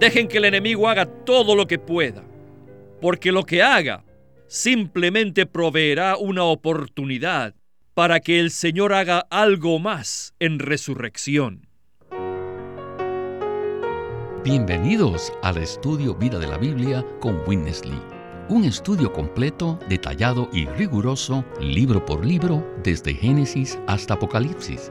Dejen que el enemigo haga todo lo que pueda, porque lo que haga simplemente proveerá una oportunidad para que el Señor haga algo más en resurrección. Bienvenidos al estudio Vida de la Biblia con Witness Lee. Un estudio completo, detallado y riguroso, libro por libro, desde Génesis hasta Apocalipsis,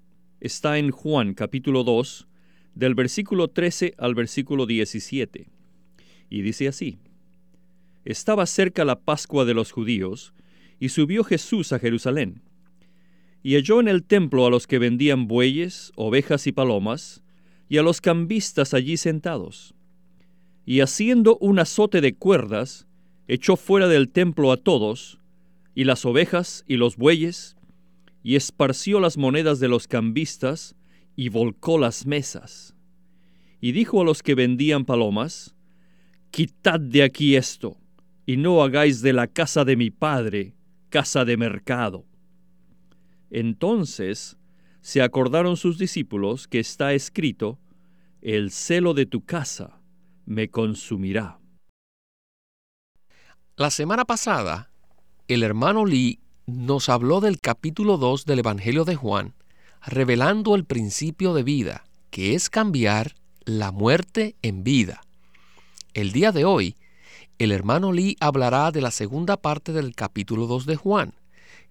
está en Juan capítulo 2, del versículo 13 al versículo 17, y dice así. Estaba cerca la Pascua de los judíos, y subió Jesús a Jerusalén. Y halló en el templo a los que vendían bueyes, ovejas y palomas, y a los cambistas allí sentados. Y haciendo un azote de cuerdas, echó fuera del templo a todos, y las ovejas y los bueyes, y esparció las monedas de los cambistas, y volcó las mesas. Y dijo a los que vendían palomas, Quitad de aquí esto, y no hagáis de la casa de mi padre casa de mercado. Entonces se acordaron sus discípulos que está escrito, El celo de tu casa me consumirá. La semana pasada, el hermano Lee nos habló del capítulo 2 del Evangelio de Juan, revelando el principio de vida, que es cambiar la muerte en vida. El día de hoy, el hermano Lee hablará de la segunda parte del capítulo 2 de Juan,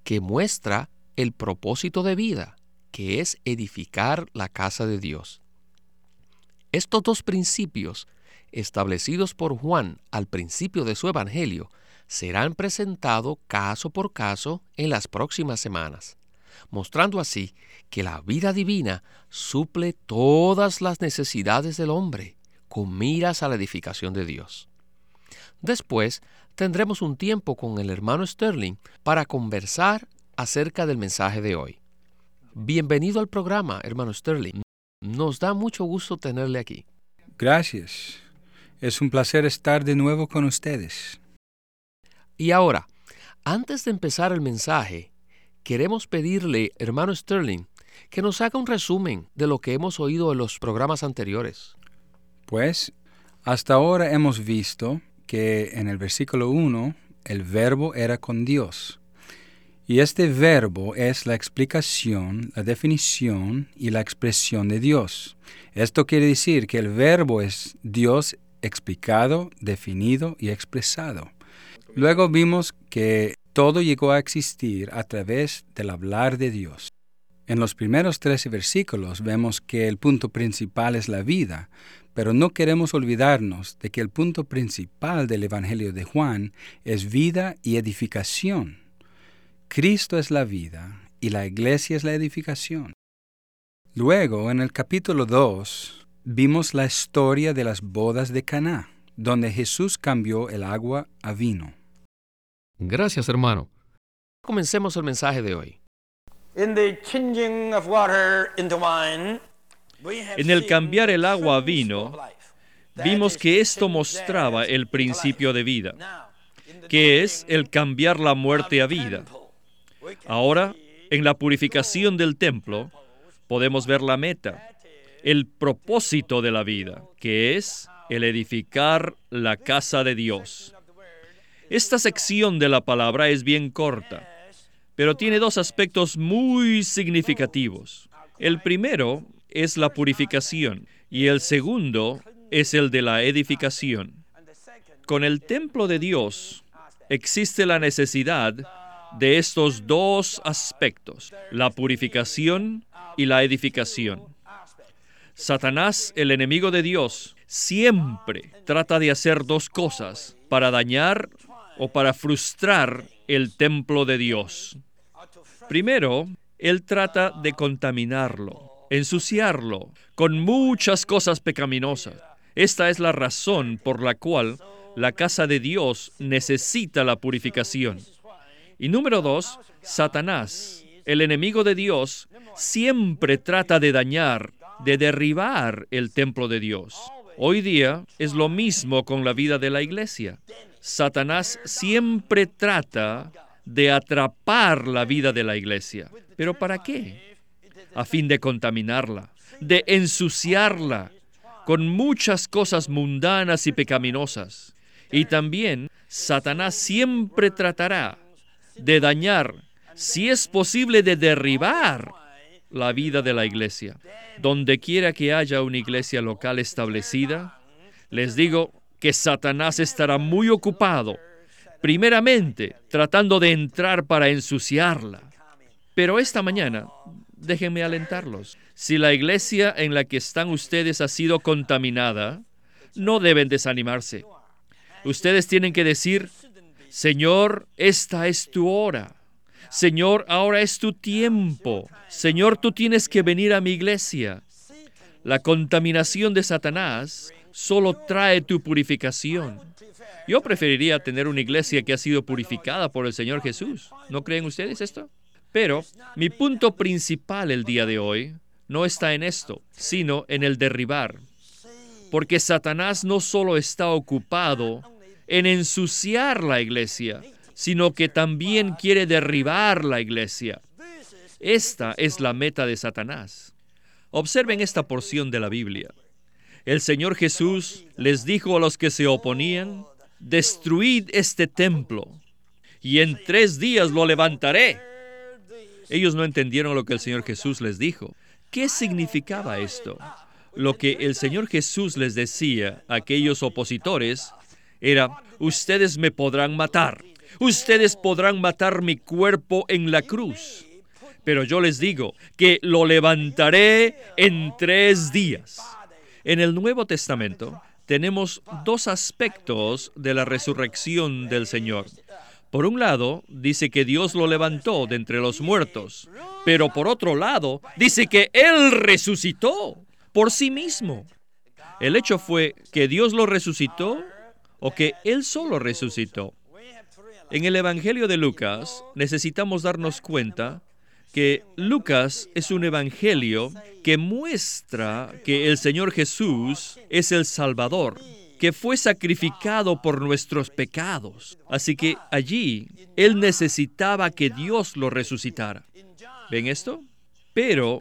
que muestra el propósito de vida, que es edificar la casa de Dios. Estos dos principios, establecidos por Juan al principio de su Evangelio, serán presentados caso por caso en las próximas semanas, mostrando así que la vida divina suple todas las necesidades del hombre con miras a la edificación de Dios. Después tendremos un tiempo con el hermano Sterling para conversar acerca del mensaje de hoy. Bienvenido al programa, hermano Sterling. Nos da mucho gusto tenerle aquí. Gracias. Es un placer estar de nuevo con ustedes. Y ahora, antes de empezar el mensaje, queremos pedirle, hermano Sterling, que nos haga un resumen de lo que hemos oído en los programas anteriores. Pues, hasta ahora hemos visto que en el versículo 1 el verbo era con Dios. Y este verbo es la explicación, la definición y la expresión de Dios. Esto quiere decir que el verbo es Dios explicado, definido y expresado. Luego vimos que todo llegó a existir a través del hablar de Dios. En los primeros 13 versículos vemos que el punto principal es la vida, pero no queremos olvidarnos de que el punto principal del Evangelio de Juan es vida y edificación. Cristo es la vida y la iglesia es la edificación. Luego, en el capítulo 2, vimos la historia de las bodas de Caná, donde Jesús cambió el agua a vino. Gracias, hermano. Comencemos el mensaje de hoy. En el cambiar el agua a vino, vimos que esto mostraba el principio de vida, que es el cambiar la muerte a vida. Ahora, en la purificación del templo, podemos ver la meta, el propósito de la vida, que es el edificar la casa de Dios. Esta sección de la palabra es bien corta, pero tiene dos aspectos muy significativos. El primero es la purificación y el segundo es el de la edificación. Con el templo de Dios existe la necesidad de estos dos aspectos, la purificación y la edificación. Satanás, el enemigo de Dios, siempre trata de hacer dos cosas para dañar o para frustrar el templo de Dios. Primero, él trata de contaminarlo, ensuciarlo con muchas cosas pecaminosas. Esta es la razón por la cual La casa de Dios necesita la purificación. Y número dos, Satanás, el enemigo de Dios, siempre trata de dañar, de derribar el templo de Dios. Hoy día es lo mismo con la vida de la iglesia. Satanás siempre trata de atrapar la vida de la iglesia. ¿Pero para qué? A fin de contaminarla, de ensuciarla con muchas cosas mundanas y pecaminosas. Y también Satanás siempre tratará de dañar, si es posible, de derribar la vida de la iglesia. Donde quiera que haya una iglesia local establecida, les digo que Satanás estará muy ocupado, primeramente tratando de entrar para ensuciarla. Pero esta mañana, déjenme alentarlos. Si la iglesia en la que están ustedes ha sido contaminada, no deben desanimarse. Ustedes tienen que decir, Señor, esta es tu hora. Señor, ahora es tu tiempo. Señor, tú tienes que venir a mi iglesia. La contaminación de Satanás solo trae tu purificación. Yo preferiría tener una iglesia que ha sido purificada por el Señor Jesús. ¿No creen ustedes esto? Pero mi punto principal el día de hoy no está en esto, sino en el derribar. Porque Satanás no solo está ocupado en ensuciar la iglesia, sino que también quiere derribar la iglesia. Esta es la meta de Satanás. Observen esta porción de la Biblia. El Señor Jesús les dijo a los que se oponían, destruid este templo, y en tres días lo levantaré. Ellos no entendieron lo que el Señor Jesús les dijo. ¿Qué significaba esto? Lo que el Señor Jesús les decía a aquellos opositores era, ustedes me podrán matar, Ustedes podrán matar mi cuerpo en la cruz, pero yo les digo que lo levantaré en tres días. En el Nuevo Testamento tenemos dos aspectos de la resurrección del Señor. Por un lado, dice que Dios lo levantó de entre los muertos, pero por otro lado, dice que Él resucitó por sí mismo. El hecho fue que Dios lo resucitó o que Él solo resucitó. En el Evangelio de Lucas necesitamos darnos cuenta que Lucas es un evangelio que muestra que el Señor Jesús es el Salvador, que fue sacrificado por nuestros pecados. Así que allí Él necesitaba que Dios lo resucitara. ¿Ven esto? Pero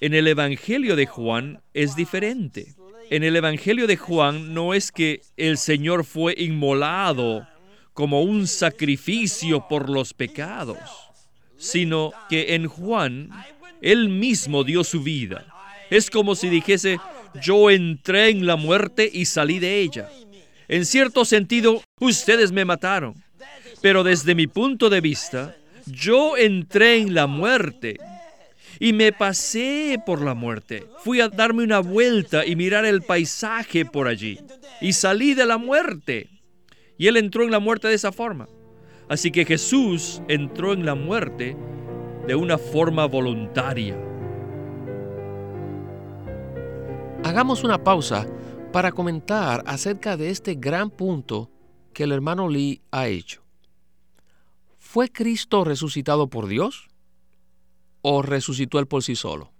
en el Evangelio de Juan es diferente. En el Evangelio de Juan no es que el Señor fue inmolado como un sacrificio por los pecados, sino que en Juan él mismo dio su vida. Es como si dijese, yo entré en la muerte y salí de ella. En cierto sentido, ustedes me mataron, pero desde mi punto de vista, yo entré en la muerte y me pasé por la muerte. Fui a darme una vuelta y mirar el paisaje por allí y salí de la muerte. Y Él entró en la muerte de esa forma. Así que Jesús entró en la muerte de una forma voluntaria. Hagamos una pausa para comentar acerca de este gran punto que el hermano Lee ha hecho. ¿Fue Cristo resucitado por Dios o resucitó él por sí solo?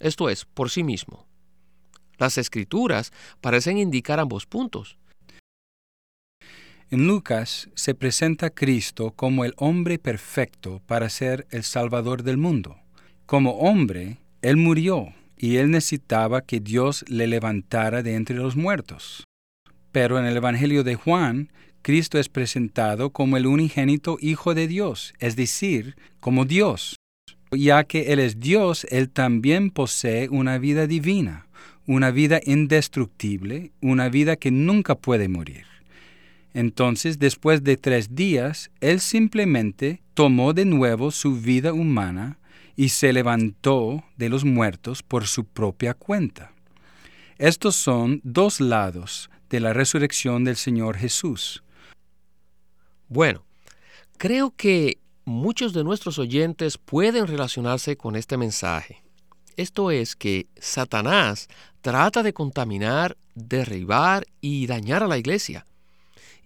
Esto es, por sí mismo. Las escrituras parecen indicar ambos puntos. En Lucas se presenta a Cristo como el hombre perfecto para ser el Salvador del mundo. Como hombre, Él murió y Él necesitaba que Dios le levantara de entre los muertos. Pero en el Evangelio de Juan, Cristo es presentado como el unigénito Hijo de Dios, es decir, como Dios. Ya que Él es Dios, Él también posee una vida divina, una vida indestructible, una vida que nunca puede morir. Entonces, después de tres días, Él simplemente tomó de nuevo su vida humana y se levantó de los muertos por su propia cuenta. Estos son dos lados de la resurrección del Señor Jesús. Bueno, creo que muchos de nuestros oyentes pueden relacionarse con este mensaje. Esto es que Satanás trata de contaminar, derribar y dañar a la iglesia.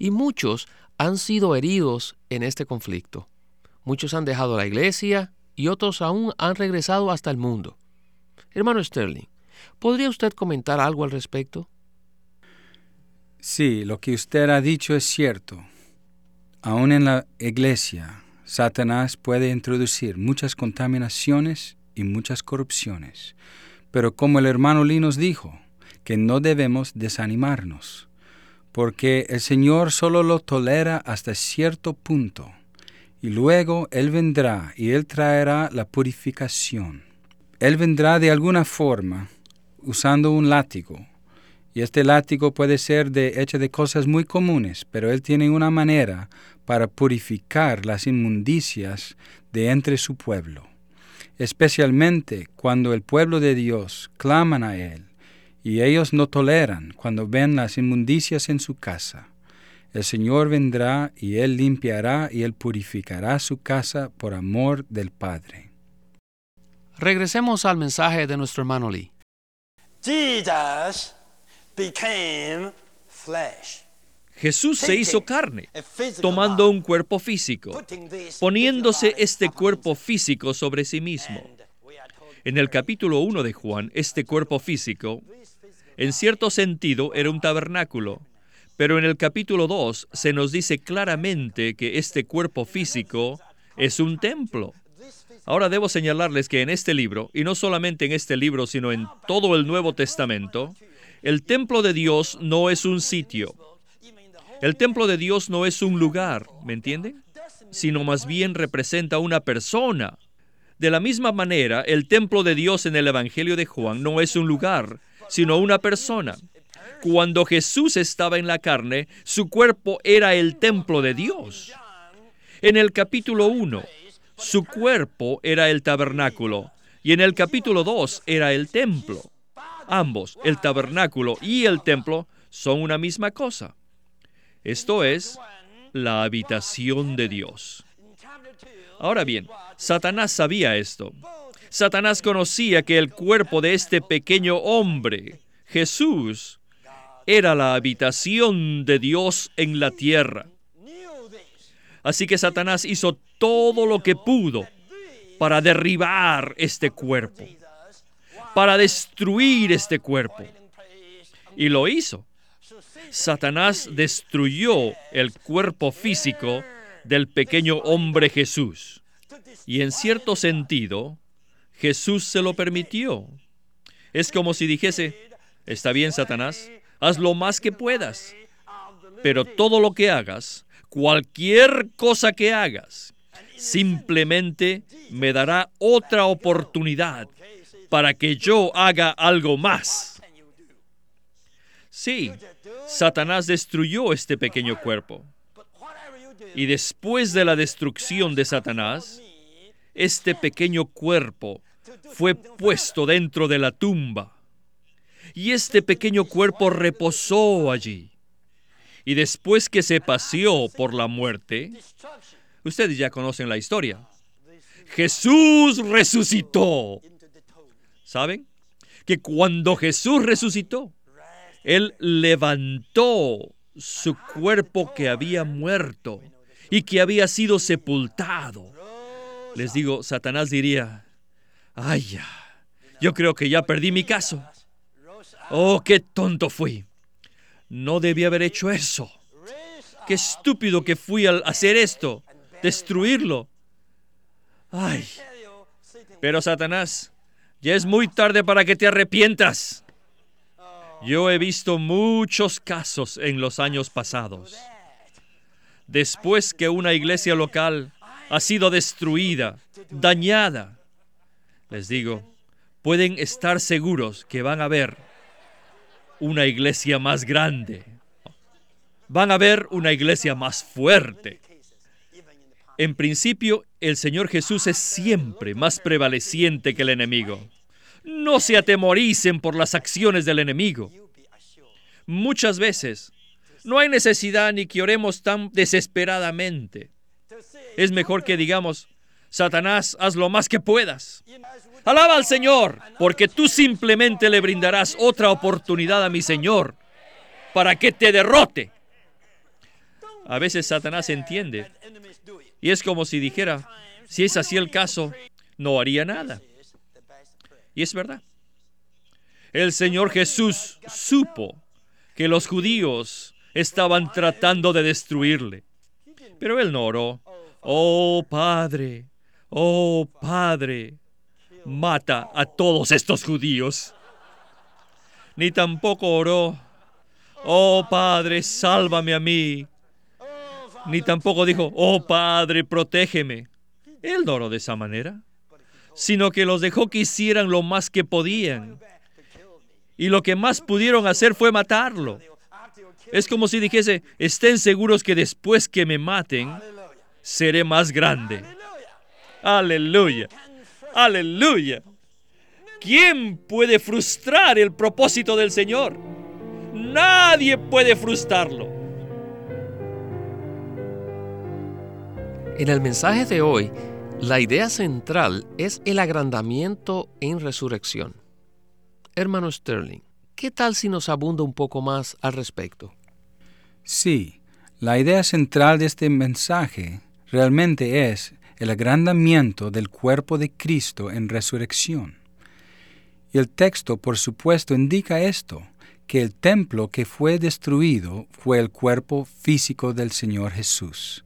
Y muchos han sido heridos en este conflicto. Muchos han dejado la iglesia y otros aún han regresado hasta el mundo. Hermano Sterling, ¿podría usted comentar algo al respecto? Sí, lo que usted ha dicho es cierto. Aún en la iglesia, Satanás puede introducir muchas contaminaciones y muchas corrupciones. Pero como el hermano Lee nos dijo, que no debemos desanimarnos, porque el Señor solo lo tolera hasta cierto punto, y luego Él vendrá y Él traerá la purificación. Él vendrá de alguna forma usando un látigo y este látigo puede ser de, hecho de cosas muy comunes, pero Él tiene una manera para purificar las inmundicias de entre su pueblo, especialmente cuando el pueblo de Dios claman a Él, y ellos no toleran cuando ven las inmundicias en su casa. El Señor vendrá y Él limpiará y Él purificará su casa por amor del Padre. Regresemos al mensaje de nuestro hermano Lee. Jesús se hizo carne, tomando un cuerpo físico, poniéndose este cuerpo físico sobre sí mismo. En el capítulo 1 de Juan, este cuerpo físico, en cierto sentido, era un tabernáculo, pero en el capítulo 2 se nos dice claramente que este cuerpo físico es un templo. Ahora debo señalarles que en este libro, y no solamente en este libro, sino en todo el Nuevo Testamento, el templo de Dios no es un sitio. El templo de Dios no es un lugar, ¿me entienden? Sino más bien representa una persona. De la misma manera, el templo de Dios en el Evangelio de Juan no es un lugar, sino una persona. Cuando Jesús estaba en la carne, su cuerpo era el templo de Dios. En el capítulo 1, su cuerpo era el tabernáculo y en el capítulo 2 era el templo. Ambos, el tabernáculo y el templo, son una misma cosa. Esto es la habitación de Dios. Ahora bien, Satanás sabía esto. Satanás conocía que el cuerpo de este pequeño hombre, Jesús, era la habitación de Dios en la tierra. Así que Satanás hizo todo lo que pudo para derribar este cuerpo, para destruir este cuerpo. Y lo hizo. Satanás destruyó el cuerpo físico del pequeño hombre Jesús. Y en cierto sentido, Jesús se lo permitió. Es como si dijese, está bien, Satanás, haz lo más que puedas, pero todo lo que hagas, cualquier cosa que hagas, simplemente me dará otra oportunidad para que yo haga algo más. Sí, Satanás destruyó este pequeño cuerpo. Y después de la destrucción de Satanás, este pequeño cuerpo fue puesto dentro de la tumba. Y este pequeño cuerpo reposó allí y después que se paseó por la muerte, ustedes ya conocen la historia. Jesús resucitó. ¿Saben? Que cuando Jesús resucitó, Él levantó su cuerpo que había muerto y que había sido sepultado. Les digo, Satanás diría, ay ya, yo creo que ya perdí mi caso. Oh, qué tonto fui. No debí haber hecho eso. Qué estúpido que fui al hacer esto, destruirlo. Ay. Pero Satanás, ya es muy tarde para que te arrepientas. Yo he visto muchos casos en los años pasados. Después que una iglesia local ha sido destruida, dañada, les digo, pueden estar seguros que van a ver una iglesia más grande. Van a ver una iglesia más fuerte. En principio, el Señor Jesús es siempre más prevaleciente que el enemigo. No se atemoricen por las acciones del enemigo. Muchas veces no hay necesidad ni que oremos tan desesperadamente. Es mejor que digamos, Satanás, haz lo más que puedas. Alaba al Señor, porque tú simplemente le brindarás otra oportunidad a mi Señor para que te derrote. A veces Satanás entiende. Y es como si dijera, si es así el caso, no haría nada. Y es verdad. El Señor Jesús supo que los judíos estaban tratando de destruirle. Pero él no oró. Oh Padre, oh Padre, mata a todos estos judíos. Ni tampoco oró. Oh Padre, sálvame a mí. Ni tampoco dijo, oh Padre, protégeme. Él no oró de esa manera, sino que los dejó que hicieran lo más que podían. Y lo que más pudieron hacer fue matarlo. Es como si dijese, estén seguros que después que me maten, seré más grande. Aleluya. Aleluya. ¿Quién puede frustrar el propósito del Señor? Nadie puede frustrarlo. En el mensaje de hoy, la idea central es el agrandamiento en resurrección. Hermano Sterling, ¿qué tal si nos abunda un poco más al respecto? Sí, la idea central de este mensaje realmente es el agrandamiento del cuerpo de Cristo en resurrección. Y el texto, por supuesto, indica esto, que el templo que fue destruido fue el cuerpo físico del Señor Jesús.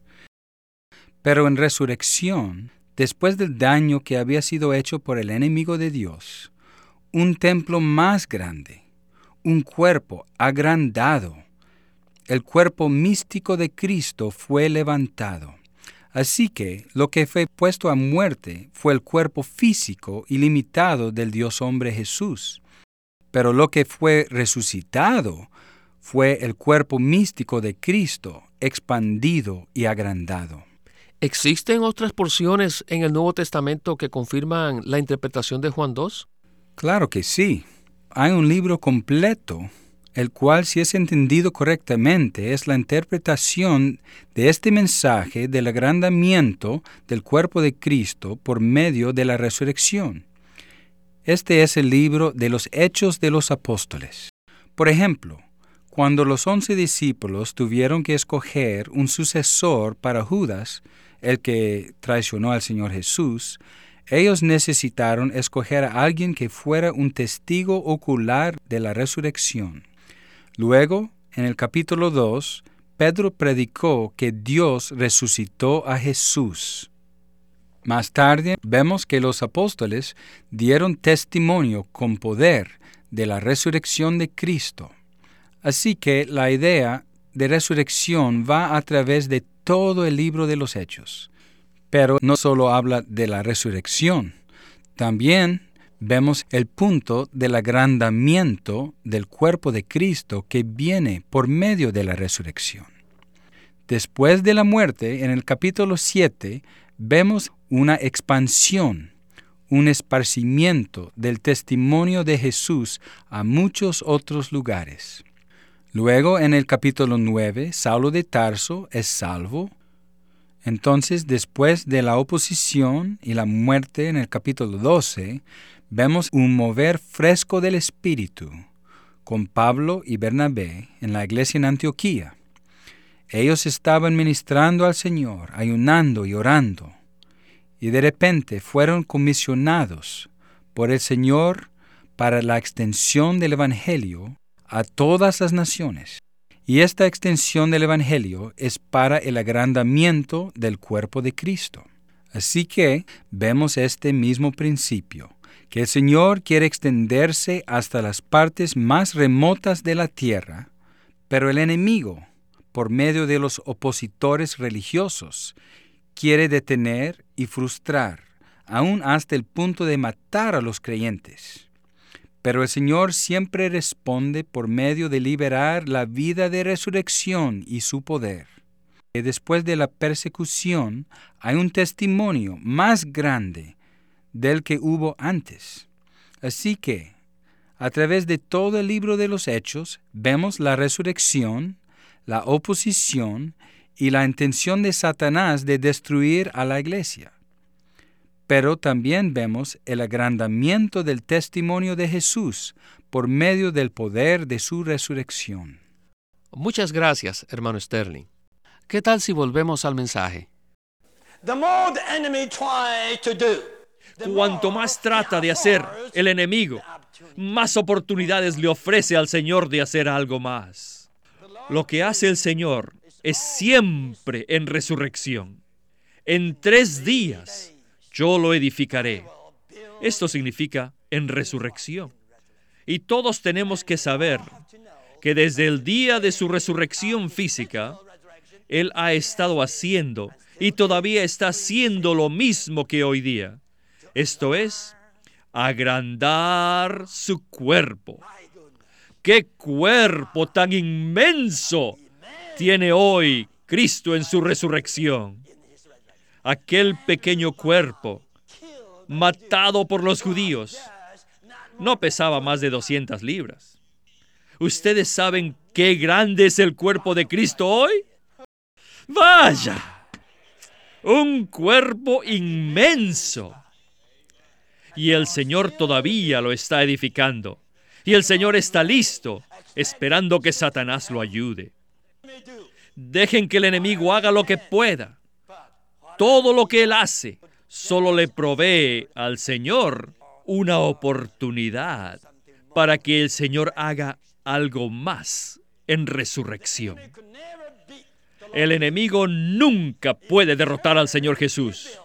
Pero en resurrección, después del daño que había sido hecho por el enemigo de Dios, un templo más grande, un cuerpo agrandado, el cuerpo místico de Cristo fue levantado. Así que lo que fue puesto a muerte fue el cuerpo físico y limitado del Dios hombre Jesús. Pero lo que fue resucitado fue el cuerpo místico de Cristo, expandido y agrandado. ¿Existen otras porciones en el Nuevo Testamento que confirman la interpretación de Juan 2? Claro que sí. Hay un libro completo el cual, si es entendido correctamente, es la interpretación de este mensaje del agrandamiento del cuerpo de Cristo por medio de la resurrección. Este es el libro de los Hechos de los Apóstoles. Por ejemplo, cuando los once discípulos tuvieron que escoger un sucesor para Judas, el que traicionó al Señor Jesús, ellos necesitaron escoger a alguien que fuera un testigo ocular de la resurrección. Luego, en el capítulo 2, Pedro predicó que Dios resucitó a Jesús. Más tarde vemos que los apóstoles dieron testimonio con poder de la resurrección de Cristo. Así que la idea de resurrección va a través de todo el libro de los Hechos. Pero no solo habla de la resurrección, también vemos el punto del agrandamiento del cuerpo de Cristo que viene por medio de la resurrección. Después de la muerte, en el capítulo 7, vemos una expansión, un esparcimiento del testimonio de Jesús a muchos otros lugares. Luego, en el capítulo 9, Saulo de Tarso es salvo. Entonces, después de la oposición y la muerte en el capítulo 12, vemos un mover fresco del Espíritu con Pablo y Bernabé en la iglesia en Antioquía. Ellos estaban ministrando al Señor, ayunando y orando, y de repente fueron comisionados por el Señor para la extensión del Evangelio a todas las naciones. Y esta extensión del Evangelio es para el agrandamiento del cuerpo de Cristo. Así que vemos este mismo principio que el Señor quiere extenderse hasta las partes más remotas de la tierra, pero el enemigo, por medio de los opositores religiosos, quiere detener y frustrar, aún hasta el punto de matar a los creyentes. Pero el Señor siempre responde por medio de liberar la vida de resurrección y su poder. Y después de la persecución hay un testimonio más grande del que hubo antes. Así que, a través de todo el libro de los Hechos, vemos la resurrección, la oposición y la intención de Satanás de destruir a la iglesia. Pero también vemos el agrandamiento del testimonio de Jesús por medio del poder de su resurrección. Muchas gracias, hermano Sterling. ¿Qué tal si volvemos al mensaje? Cuanto más trata de hacer el enemigo, más oportunidades le ofrece al Señor de hacer algo más. Lo que hace el Señor es siempre en resurrección. En tres días yo lo edificaré. Esto significa en resurrección. Y todos tenemos que saber que desde el día de su resurrección física, Él ha estado haciendo y todavía está haciendo lo mismo que hoy día. Esto es, agrandar su cuerpo. ¡Qué cuerpo tan inmenso tiene hoy Cristo en su resurrección! Aquel pequeño cuerpo, matado por los judíos, no pesaba más de 200 libras. ¿Ustedes saben qué grande es el cuerpo de Cristo hoy? Vaya, un cuerpo inmenso. Y el Señor todavía lo está edificando. Y el Señor está listo, esperando que Satanás lo ayude. Dejen que el enemigo haga lo que pueda. Todo lo que él hace solo le provee al Señor una oportunidad para que el Señor haga algo más en resurrección. El enemigo nunca puede derrotar al Señor Jesús.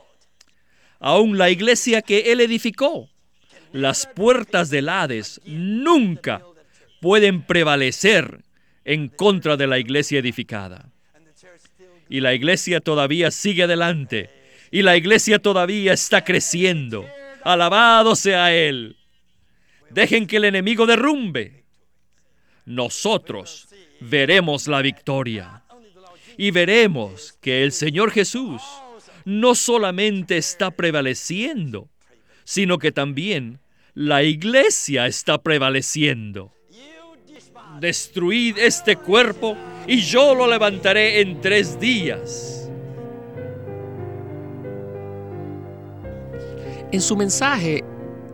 Aún la iglesia que Él edificó, las puertas del Hades nunca pueden prevalecer en contra de la iglesia edificada. Y la iglesia todavía sigue adelante. Y la iglesia todavía está creciendo. Alabado sea Él. Dejen que el enemigo derrumbe. Nosotros veremos la victoria. Y veremos que el Señor Jesús no solamente está prevaleciendo, sino que también la iglesia está prevaleciendo. Destruid este cuerpo y yo lo levantaré en tres días. En su mensaje,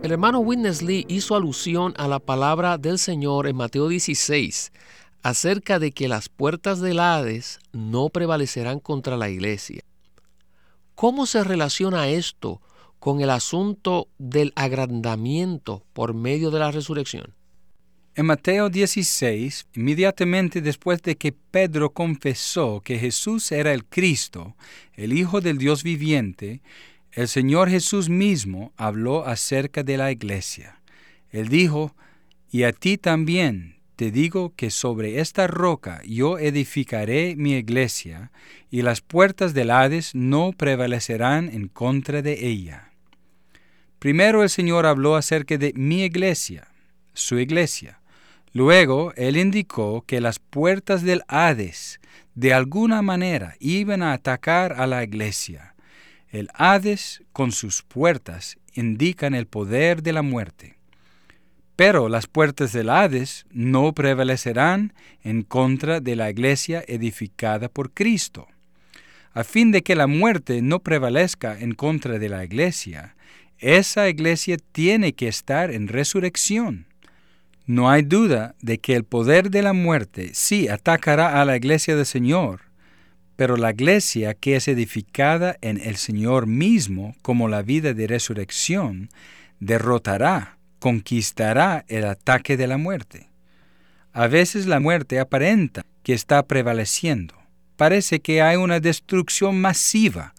el hermano Witness Lee hizo alusión a la palabra del Señor en Mateo 16 acerca de que las puertas del Hades no prevalecerán contra la iglesia. ¿Cómo se relaciona esto con el asunto del agrandamiento por medio de la resurrección? En Mateo 16, inmediatamente después de que Pedro confesó que Jesús era el Cristo, el Hijo del Dios viviente, el Señor Jesús mismo habló acerca de la iglesia. Él dijo, y a ti también te digo que sobre esta roca yo edificaré mi iglesia, y las puertas del Hades no prevalecerán en contra de ella. Primero el Señor habló acerca de mi iglesia, su iglesia. Luego Él indicó que las puertas del Hades de alguna manera iban a atacar a la iglesia. El Hades con sus puertas indican el poder de la muerte. Pero las puertas del Hades no prevalecerán en contra de la iglesia edificada por Cristo. A fin de que la muerte no prevalezca en contra de la iglesia, esa iglesia tiene que estar en resurrección. No hay duda de que el poder de la muerte sí atacará a la iglesia del Señor, pero la iglesia que es edificada en el Señor mismo como la vida de resurrección, derrotará, conquistará el ataque de la muerte. A veces la muerte aparenta que está prevaleciendo. Parece que hay una destrucción masiva,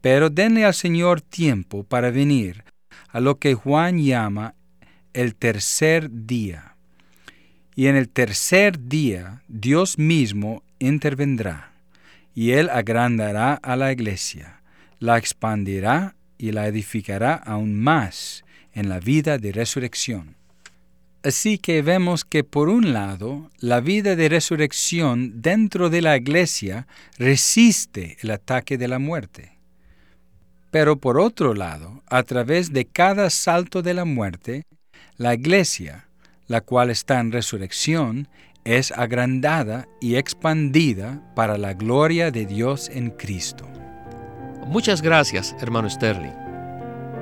pero denle al Señor tiempo para venir a lo que Juan llama el tercer día. Y en el tercer día Dios mismo intervendrá y Él agrandará a la iglesia, la expandirá y la edificará aún más en la vida de resurrección. Así que vemos que por un lado, la vida de resurrección dentro de la iglesia resiste el ataque de la muerte. Pero por otro lado, a través de cada salto de la muerte, la iglesia, la cual está en resurrección, es agrandada y expandida para la gloria de Dios en Cristo. Muchas gracias, hermano Sterling.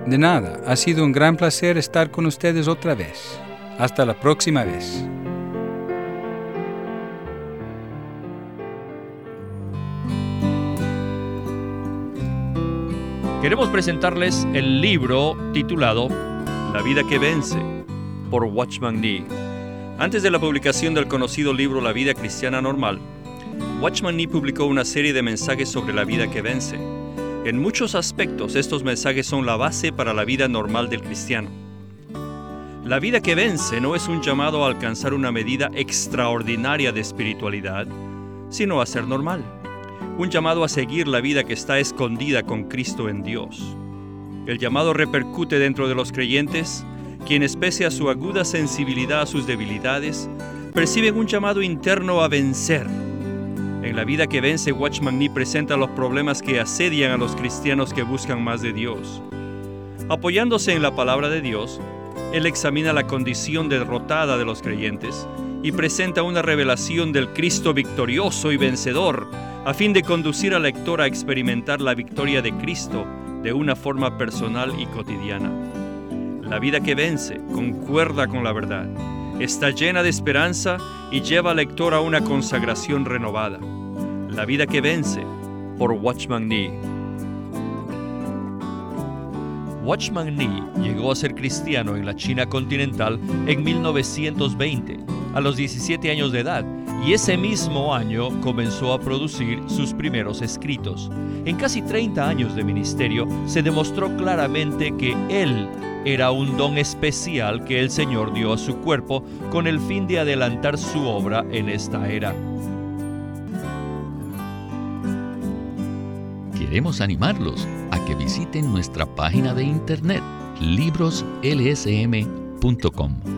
De nada, ha sido un gran placer estar con ustedes otra vez. Hasta la próxima vez. Queremos presentarles el libro titulado La vida que vence por Watchman Nee. Antes de la publicación del conocido libro La vida cristiana normal, Watchman Nee publicó una serie de mensajes sobre la vida que vence en muchos aspectos estos mensajes son la base para la vida normal del cristiano. La vida que vence no es un llamado a alcanzar una medida extraordinaria de espiritualidad, sino a ser normal. Un llamado a seguir la vida que está escondida con Cristo en Dios. El llamado repercute dentro de los creyentes, quienes pese a su aguda sensibilidad a sus debilidades, perciben un llamado interno a vencer. En la vida que vence, Watchman Nee presenta los problemas que asedian a los cristianos que buscan más de Dios. Apoyándose en la palabra de Dios, él examina la condición derrotada de los creyentes y presenta una revelación del Cristo victorioso y vencedor, a fin de conducir al lector a experimentar la victoria de Cristo de una forma personal y cotidiana. La vida que vence concuerda con la verdad, está llena de esperanza y lleva al lector a una consagración renovada. La vida que vence por Watchman Nee. Watchman Nee llegó a ser cristiano en la China continental en 1920, a los 17 años de edad, y ese mismo año comenzó a producir sus primeros escritos. En casi 30 años de ministerio se demostró claramente que él era un don especial que el Señor dio a su cuerpo con el fin de adelantar su obra en esta era. Queremos animarlos a que visiten nuestra página de internet libroslsm.com.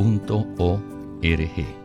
lsm.org.